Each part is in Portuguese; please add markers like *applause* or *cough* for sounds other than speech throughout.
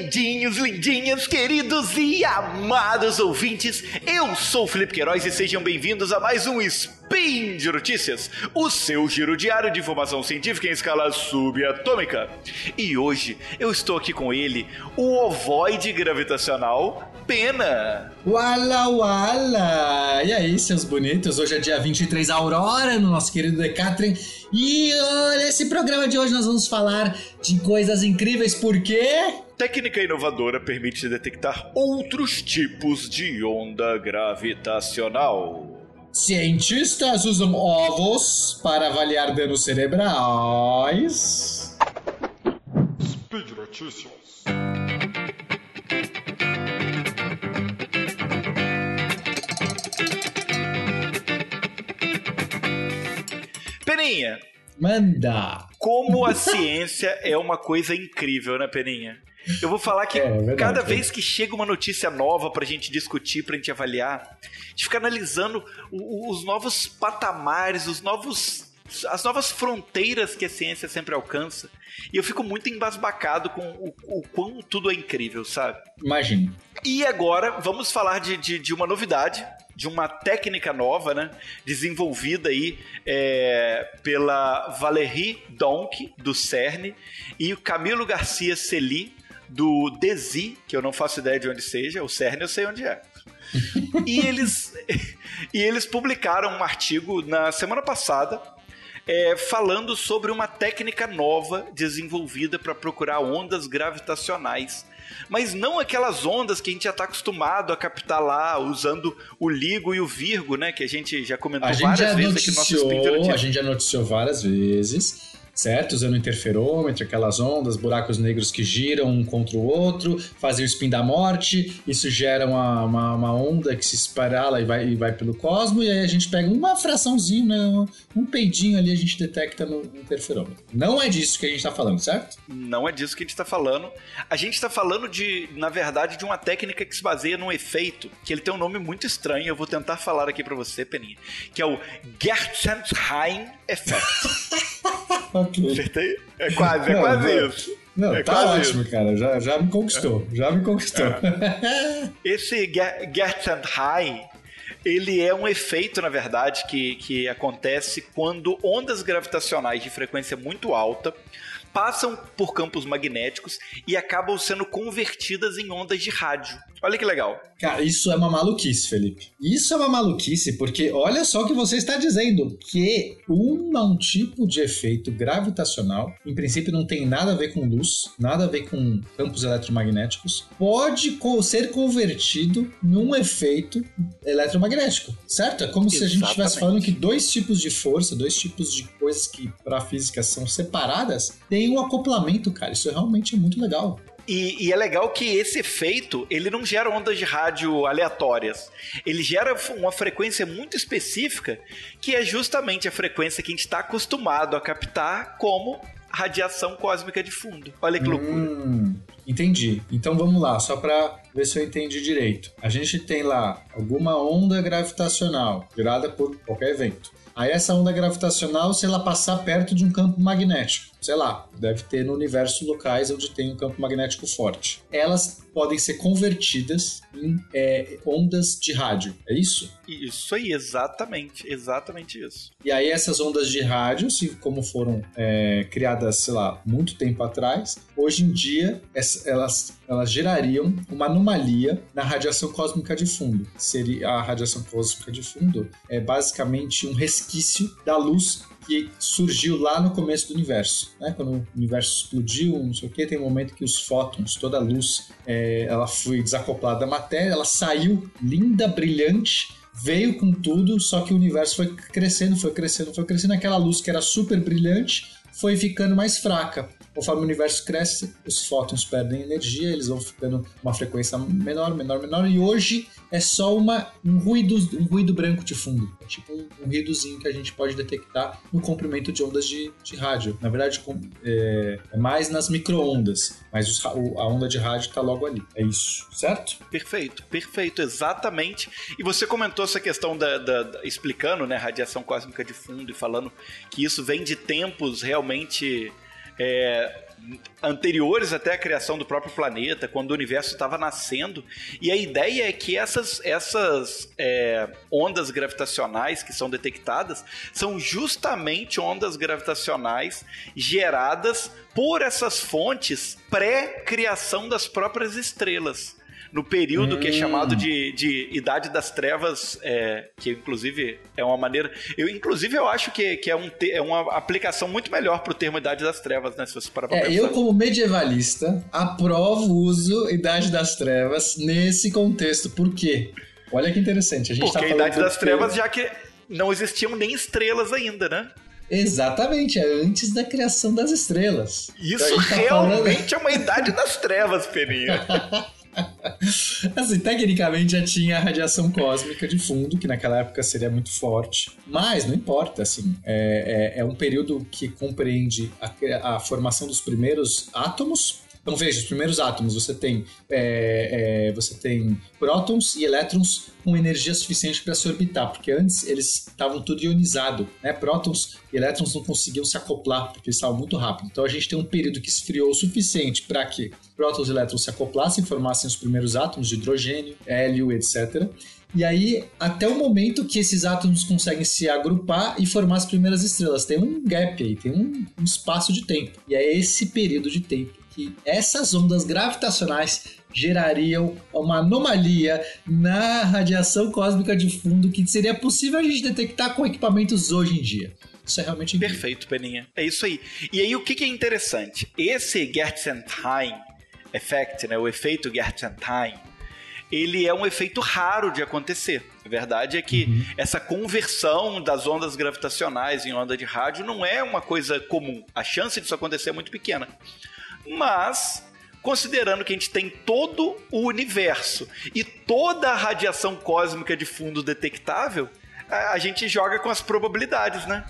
Lindinhos, lindinhas, queridos e amados ouvintes, eu sou o Felipe Queiroz e sejam bem-vindos a mais um Spin de Notícias, o seu giro diário de informação científica em escala subatômica. E hoje eu estou aqui com ele, o ovoide gravitacional Pena. Wala wala! E aí, seus bonitos? Hoje é dia 23 Aurora no nosso querido Decatrin. E olha, esse programa de hoje nós vamos falar de coisas incríveis, porque Técnica inovadora permite detectar outros tipos de onda gravitacional. cientistas usam ovos para avaliar danos cerebrais. Speed Notícias. Peninha, Manda! como a ciência é uma coisa incrível, né, Peninha? Eu vou falar que É, é verdade, cada é. vez que chega uma notícia nova pra gente discutir, pra gente avaliar, a gente fica analisando os novos patamares, os novos as novas fronteiras que a ciência sempre alcança. E eu fico muito embasbacado com o, o quão tudo é incrível, sabe? Imagine. E agora vamos falar de, de, de uma novidade, de uma técnica nova, né? Desenvolvida aí é, pela Valérie Donk, do CERN, e o Camilo Garcia Celi, do DESI, que eu não faço ideia de onde seja, o CERN eu sei onde é. e, eles, *laughs* e eles publicaram um artigo na semana passada é, falando sobre uma técnica nova desenvolvida para procurar ondas gravitacionais. Mas não aquelas ondas que a gente já está acostumado a captar lá, usando o LIGO e o Virgo, né? Que a gente já comentou A várias vezes aqui no nosso noticiou, a gente já noticiou várias vezes, certo? Usando interferômetro, aquelas ondas, buracos negros que giram um contra o outro, fazem o spin da morte, isso gera uma, uma, uma onda que se espirala e vai, e vai pelo cosmo, e aí a gente pega uma fraçãozinha, né? um peidinho ali, a gente detecta no interferômetro. Não é disso que a gente tá falando, certo? Não é disso que a gente está falando. A gente está falando de, na verdade, de uma técnica que se baseia num efeito que ele tem um nome muito estranho. Eu vou tentar falar aqui para você, Peninha, que é o Gertzenheim Effect. *laughs* Ok. Acertei? É quase, é Não, quase não. isso. Não, É tá quase ótimo, cara. Já, já me conquistou. Já me conquistou. *laughs* Esse Ge- Gertzenheim, ele é um efeito, na verdade, que, que acontece quando ondas gravitacionais de frequência muito alta passam por campos magnéticos e acabam sendo convertidas em ondas de rádio. Olha que legal. Cara, isso é uma maluquice, Felipe. Isso é uma maluquice, porque olha só o que você está dizendo: que um, um tipo de efeito gravitacional, em princípio não tem nada a ver com luz, nada a ver com campos eletromagnéticos, pode co- ser convertido num efeito eletromagnético, certo? É como se a gente estivesse Exatamente. falando que dois tipos de força, dois tipos de coisas que para física são separadas, têm um acoplamento, cara. Isso realmente é muito legal. E, e é legal que esse efeito, ele não gera ondas de rádio aleatórias. Ele gera uma frequência muito específica, que é justamente a frequência que a gente está acostumado a captar como radiação cósmica de fundo. Olha que loucura. Hum, entendi. Então vamos lá, só para ver se eu entendi direito. A gente tem lá alguma onda gravitacional gerada por qualquer evento. Aí essa onda gravitacional, se ela passar perto de um campo magnético, sei lá, deve ter no universo locais onde tem um campo magnético forte. Elas podem ser convertidas em é, ondas de rádio, é isso? Isso aí, exatamente, exatamente isso. E aí essas ondas de rádio, se como foram é, criadas, sei lá, muito tempo atrás, hoje em dia elas, elas gerariam uma anomalia na radiação cósmica de fundo. Seria a radiação cósmica de fundo é basicamente um resquício da luz que surgiu lá no começo do universo, né? Quando o universo explodiu, não sei o que, tem um momento que os fótons, toda a luz, é, ela foi desacoplada da matéria, ela saiu linda, brilhante, veio com tudo, só que o universo foi crescendo, foi crescendo, foi crescendo. Aquela luz que era super brilhante foi ficando mais fraca. Conforme o universo cresce, os fótons perdem energia, eles vão ficando uma frequência menor, menor, menor, e hoje é só uma, um, ruído, um ruído branco de fundo. É tipo um, um ruídozinho que a gente pode detectar no comprimento de ondas de, de rádio. Na verdade, com- é, é mais nas micro-ondas, mas os a onda de rádio está logo ali. É isso, certo? Perfeito, perfeito, exatamente. E você comentou essa questão da, da- da- explicando, né, radiação cósmica de fundo e falando que isso vem de tempos realmente é, anteriores até a criação do próprio planeta, quando o universo estava nascendo. E a ideia é que essas, essas é, ondas gravitacionais que são detectadas são justamente ondas gravitacionais geradas por essas fontes pré-criação das próprias estrelas no período hum. que é chamado de, de Idade das Trevas, é, que inclusive é uma maneira. Eu, inclusive, eu acho que, que é, um, é uma aplicação muito melhor para o termo Idade das Trevas, né? Se você parar pra é, Eu, como medievalista, aprovo o uso Idade das Trevas nesse contexto. Por quê? Olha que interessante. A gente Porque tá a Idade das Trevas, já que não existiam nem estrelas ainda, né? Exatamente, é antes da criação das estrelas. Isso então tá realmente falando... é uma idade das trevas, Peninha. *laughs* assim, tecnicamente já tinha a radiação cósmica de fundo, que naquela época seria muito forte. Mas não importa, assim, é, é, é um período que compreende a, a formação dos primeiros átomos então veja, os primeiros átomos você tem é, é, você tem prótons e elétrons com energia suficiente para se orbitar, porque antes eles estavam tudo ionizado, né? Prótons e elétrons não conseguiam se acoplar porque eles estavam muito rápido. Então a gente tem um período que esfriou o suficiente para que prótons e elétrons se acoplassem, formassem os primeiros átomos de hidrogênio, hélio, etc. E aí, até o momento que esses átomos conseguem se agrupar e formar as primeiras estrelas. Tem um gap aí, tem um, um espaço de tempo. E é esse período de tempo que essas ondas gravitacionais gerariam uma anomalia na radiação cósmica de fundo que seria possível a gente detectar com equipamentos hoje em dia. Isso é realmente incrível. Perfeito, Peninha. É isso aí. E aí, o que, é interessante? Esse Gertzenheim effect, né, o efeito Gertzenheim, ele é um efeito raro de acontecer. A verdade é que uhum. essa conversão das ondas gravitacionais em onda de rádio não é uma coisa comum. A chance disso acontecer é muito pequena. Mas considerando que a gente tem todo o universo e toda a radiação cósmica de fundo detectável, a gente joga com as probabilidades, né?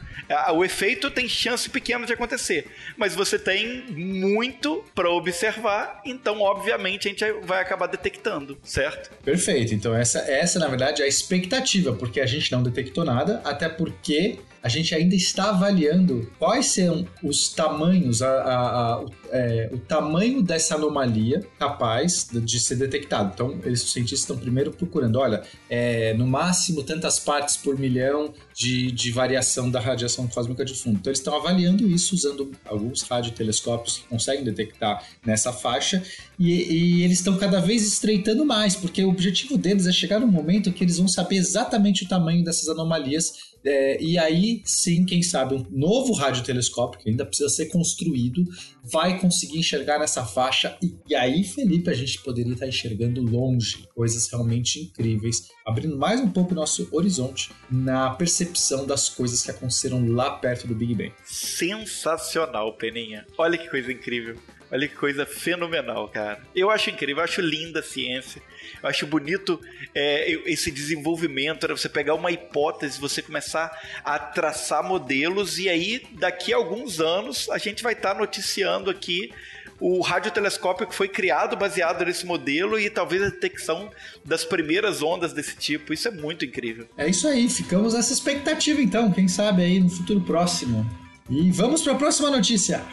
O efeito tem chance pequena de acontecer, mas você tem muito para observar, então obviamente a gente vai acabar detectando, certo? Perfeito. Então essa essa na verdade é a expectativa, porque a gente não detectou nada, até porque a gente ainda está avaliando quais são os tamanhos, a, a, a, é, o tamanho dessa anomalia capaz de ser detectado. Então, eles, os cientistas estão primeiro procurando, olha, é, no máximo tantas partes por milhão de, de variação da radiação cósmica de fundo. Então, eles estão avaliando isso usando alguns radiotelescópios que conseguem detectar nessa faixa e, e eles estão cada vez estreitando mais, porque o objetivo deles é chegar no momento que eles vão saber exatamente o tamanho dessas anomalias é, e aí, sim, quem sabe, um novo radiotelescópio, que ainda precisa ser construído, vai conseguir enxergar nessa faixa. E, e aí, Felipe, a gente poderia estar enxergando longe coisas realmente incríveis, abrindo mais um pouco o nosso horizonte na percepção das coisas que aconteceram lá perto do Big Bang. Sensacional, Peninha. Olha que coisa incrível. Olha que coisa fenomenal, cara. Eu acho incrível, eu acho linda a ciência. Eu acho bonito é, esse desenvolvimento, era você pegar uma hipótese, você começar a traçar modelos e aí daqui a alguns anos a gente vai estar tá noticiando aqui o radiotelescópio que foi criado baseado nesse modelo e talvez a detecção das primeiras ondas desse tipo. Isso é muito incrível. É isso aí, ficamos nessa expectativa então, quem sabe aí no futuro próximo. E vamos para a próxima notícia.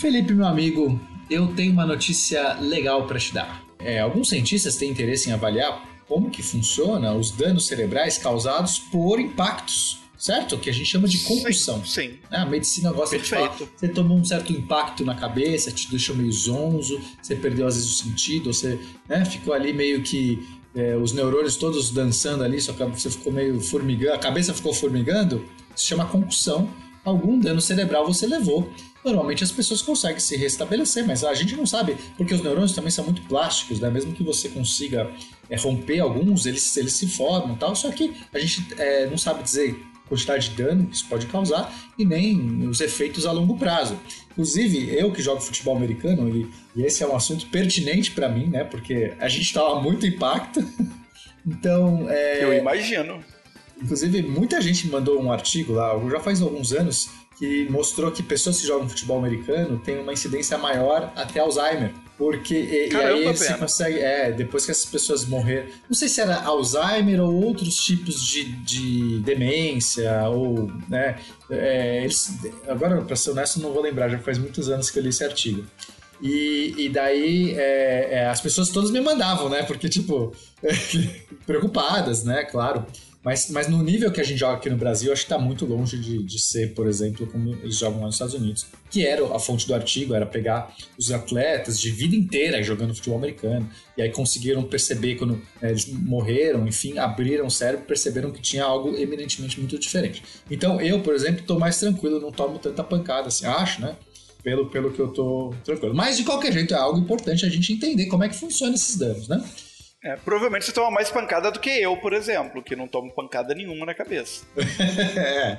Felipe, meu amigo, eu tenho uma notícia legal para te dar. É, alguns cientistas têm interesse em avaliar como que funciona os danos cerebrais causados por impactos certo? Que a gente chama de concussão. Sim. sim. É, a medicina gosta Perfeito. de falar. Você tomou um certo impacto na cabeça, te deixou meio zonzo, você perdeu às vezes o sentido, você né, ficou ali meio que é, os neurônios todos dançando ali, só que você ficou meio formigando, a cabeça ficou formigando. Se chama concussão. Algum dano cerebral você levou Normalmente as pessoas conseguem se restabelecer, mas a gente não sabe, porque os neurônios também são muito plásticos, né? Mesmo que você consiga é, romper alguns, eles, eles se formam tal. Só que a gente é, não sabe dizer quantidade de dano que isso pode causar e nem os efeitos a longo prazo. Inclusive, eu que jogo futebol americano, e, e esse é um assunto pertinente para mim, né? Porque a gente tava muito impacto. *laughs* então. É... Eu imagino. Inclusive, muita gente mandou um artigo lá, já faz alguns anos, que mostrou que pessoas que jogam futebol americano têm uma incidência maior até Alzheimer. Porque e, Caramba, e aí você pena. consegue. É, depois que essas pessoas morreram. Não sei se era Alzheimer ou outros tipos de, de demência, ou. né? é, eles, agora, pra ser honesto, não vou lembrar, já faz muitos anos que eu li esse artigo. E, e daí é, é, as pessoas todas me mandavam, né? Porque, tipo, *laughs* preocupadas, né? Claro. Mas, mas no nível que a gente joga aqui no Brasil, acho que tá muito longe de, de ser, por exemplo, como eles jogam lá nos Estados Unidos. Que era a fonte do artigo, era pegar os atletas de vida inteira jogando futebol americano. E aí conseguiram perceber quando né, eles morreram, enfim, abriram o cérebro perceberam que tinha algo eminentemente muito diferente. Então eu, por exemplo, tô mais tranquilo, não tomo tanta pancada assim, acho, né? Pelo, pelo que eu tô tranquilo. Mas de qualquer jeito é algo importante a gente entender como é que funciona esses danos, né? É, provavelmente você toma mais pancada do que eu, por exemplo, que não tomo pancada nenhuma na cabeça. *laughs* é.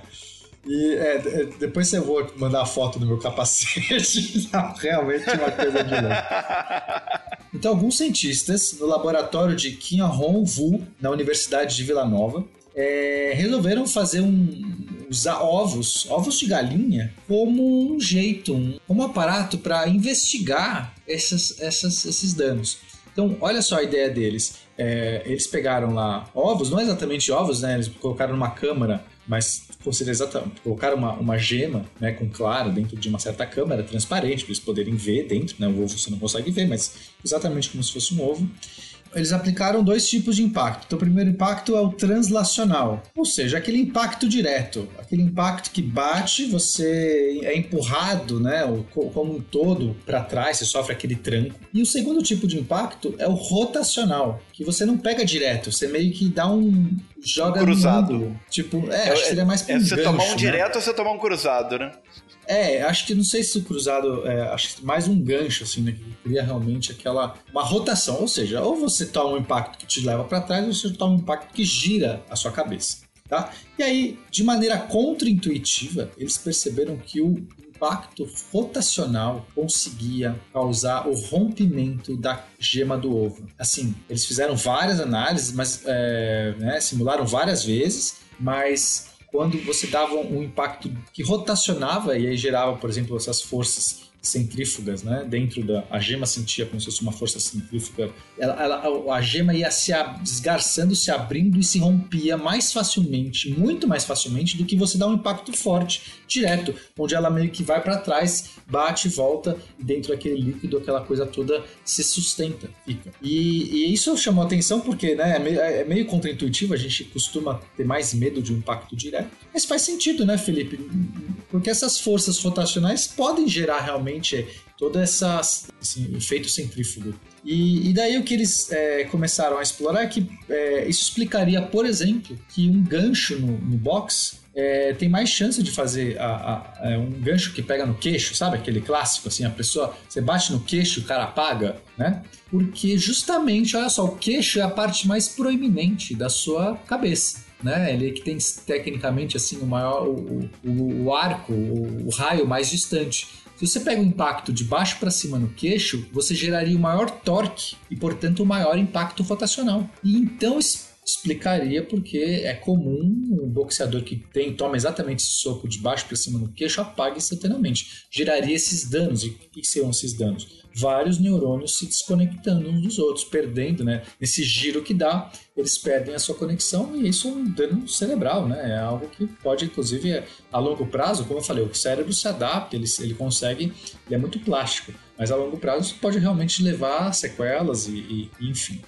E é, é, depois eu vou mandar a foto do meu capacete. *laughs* Não, realmente uma coisa de louco. *laughs* Então, alguns cientistas no laboratório de Kim Hong-Vu, na Universidade de Vila Nova, é, resolveram fazer um usar ovos, ovos de galinha, como um jeito, um, como um aparato para investigar essas, essas, esses danos. Então, olha só a ideia deles. É, eles pegaram lá ovos, não exatamente ovos, né? Eles colocaram numa câmara, mas considera exatamente, colocaram uma, uma gema, né, com clara dentro de uma certa câmara transparente para eles poderem ver dentro, né? O ovo você não consegue ver, mas exatamente como se fosse um ovo eles aplicaram dois tipos de impacto. Então, o primeiro impacto é o translacional, ou seja, aquele impacto direto, aquele impacto que bate, você é empurrado, né, como um todo para trás, você sofre aquele tranco. E o segundo tipo de impacto é o rotacional, que você não pega direto, você meio que dá um joga cruzado. No, tipo, é, acho que seria mais pra é, um você gancho, tomar um né? direto ou você tomar um cruzado, né? É, acho que não sei se o cruzado, é, acho que mais um gancho, assim, né? Que cria realmente aquela. Uma rotação, ou seja, ou você toma um impacto que te leva para trás, ou você toma um impacto que gira a sua cabeça. Tá? E aí, de maneira contra-intuitiva, eles perceberam que o impacto rotacional conseguia causar o rompimento da gema do ovo. Assim, eles fizeram várias análises, mas é, né, simularam várias vezes, mas quando você dava um impacto que rotacionava e aí gerava, por exemplo, essas forças centrífugas, né? Dentro da a gema sentia como se fosse uma força centrífuga. Ela, ela, a gema ia se desgarçando, se abrindo e se rompia mais facilmente, muito mais facilmente do que você dar um impacto forte, direto, onde ela meio que vai para trás, bate volta e dentro daquele líquido aquela coisa toda se sustenta, fica. E, e isso chamou atenção porque, né? É meio, é meio contra-intuitivo. A gente costuma ter mais medo de um impacto direto, mas faz sentido, né, Felipe? Porque essas forças rotacionais podem gerar realmente todo essa, efeito centrífugo. E, e, daí o que eles é, começaram a explorar é que é, isso explicaria, por exemplo, que um gancho no, no box é, tem mais chance de fazer a, a, a, um gancho que pega no queixo, sabe? Aquele clássico, assim, a pessoa, você bate no queixo o cara apaga, né? Porque justamente, olha só, o queixo é a parte mais proeminente da sua cabeça. Né? Ele é que tem tecnicamente assim o maior o, o, o arco, o, o raio mais distante. Se você pega um impacto de baixo para cima no queixo, você geraria o maior torque e, portanto, o maior impacto rotacional. E então explicaria porque é comum um boxeador que tem toma exatamente esse soco de baixo para cima no queixo apague instantaneamente. Geraria esses danos. E o que seriam esses danos? Vários neurônios se desconectando uns dos outros, perdendo, né? Nesse giro que dá, eles perdem a sua conexão e isso é um dano cerebral, né? É algo que pode, inclusive, a longo prazo, como eu falei, o cérebro se adapta, ele, ele consegue, ele é muito plástico, mas a longo prazo pode realmente levar a sequelas e, e enfim.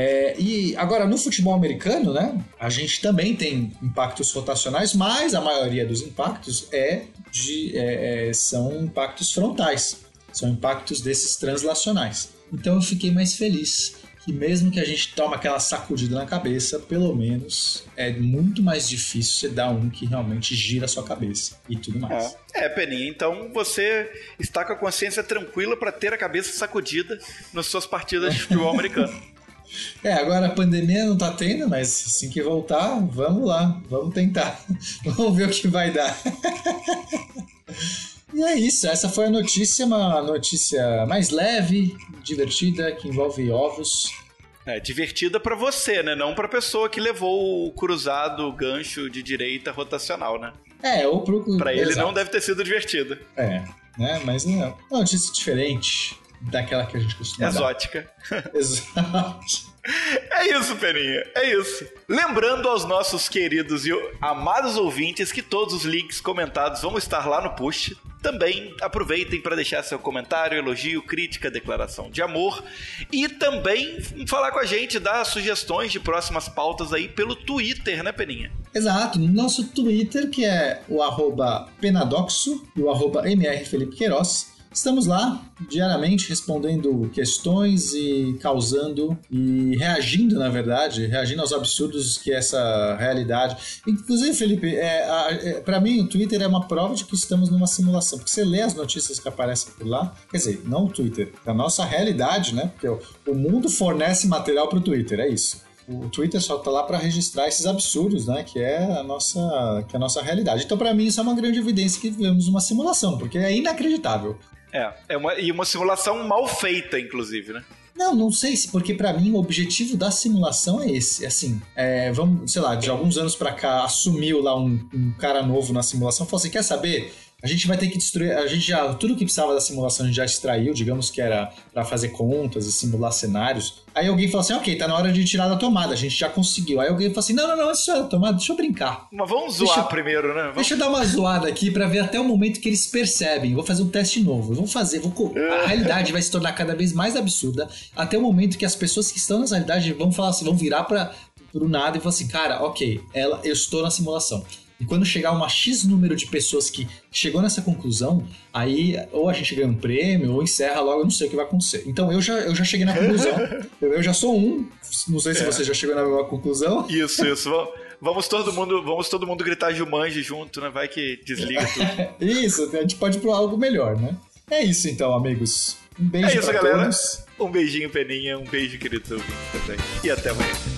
É, e agora no futebol americano, né, a gente também tem impactos rotacionais, mas a maioria dos impactos é de, é, é, são impactos frontais, são impactos desses translacionais. Então eu fiquei mais feliz que mesmo que a gente tome aquela sacudida na cabeça, pelo menos é muito mais difícil você dar um que realmente gira a sua cabeça e tudo mais. É, é Peninha, então você está com a consciência tranquila para ter a cabeça sacudida nas suas partidas de futebol americano. *laughs* É, agora a pandemia não tá tendo, mas assim que voltar, vamos lá, vamos tentar. *laughs* vamos ver o que vai dar. *laughs* e é isso, essa foi a notícia, uma notícia mais leve, divertida, que envolve ovos. É, divertida para você, né? Não pra pessoa que levou o cruzado, o gancho de direita rotacional, né? É, ou pro... Pra ele Exato. não deve ter sido divertida. É, né? Mas não, é uma notícia diferente daquela que a gente costuma Exótica. *laughs* Exato. É isso, Peninha. É isso. Lembrando aos nossos queridos e amados ouvintes que todos os links comentados vão estar lá no post. Também aproveitem para deixar seu comentário, elogio, crítica, declaração de amor e também falar com a gente, dar sugestões de próximas pautas aí pelo Twitter, né, Peninha? Exato, no nosso Twitter, que é o arroba penadoxo e o arroba mrfelipequeiroz. Estamos lá diariamente respondendo questões e causando e reagindo, na verdade, reagindo aos absurdos que essa realidade. Inclusive, Felipe, é, é, para mim o Twitter é uma prova de que estamos numa simulação, porque você lê as notícias que aparecem por lá, quer dizer, não o Twitter, é a nossa realidade, né? Porque o, mundo fornece material para o Twitter, é isso o Twitter só tá lá para registrar esses absurdos, né? Que é a nossa, que é a nossa realidade. Então, para mim, isso é uma grande evidência que vivemos uma simulação, porque é inacreditável. É, é uma, e uma simulação mal feita, inclusive, né? Não, não sei se, porque para mim o objetivo da simulação é esse. Assim, é, vamos, sei lá, de alguns anos para cá assumiu lá um, um, cara novo na simulação, falou assim: quer saber? A gente vai ter que destruir. A gente já. Tudo que precisava da simulação a gente já extraiu, digamos que era para fazer contas e simular cenários. Aí alguém falou assim: ok, tá na hora de tirar da tomada, a gente já conseguiu. Aí alguém falou assim: não, não, não, isso é da tomada, deixa eu brincar. Mas vamos zoar deixa, primeiro, né? Vamos... Deixa eu dar uma zoada aqui para ver até o momento que eles percebem. Vou fazer um teste novo. Vou fazer. Vou... A realidade vai se tornar cada vez mais absurda até o momento que as pessoas que estão nessa realidade vão falar assim, vão virar para pro nada e falar assim, cara, ok, ela, eu estou na simulação. E quando chegar uma X número de pessoas que chegou nessa conclusão, aí ou a gente ganha um prêmio ou encerra logo, eu não sei o que vai acontecer. Então eu já, eu já cheguei na conclusão. *laughs* eu já sou um. Não sei se é. você já chegou na mesma conclusão. Isso, isso. Vamos todo mundo, vamos todo mundo gritar Jumanji junto, né? Vai que desliga tudo. *laughs* isso, a gente pode ir para algo melhor, né? É isso então, amigos. Um beijo É isso, galera. Todos. Um beijinho, Peninha. Um beijo, querido. E até amanhã.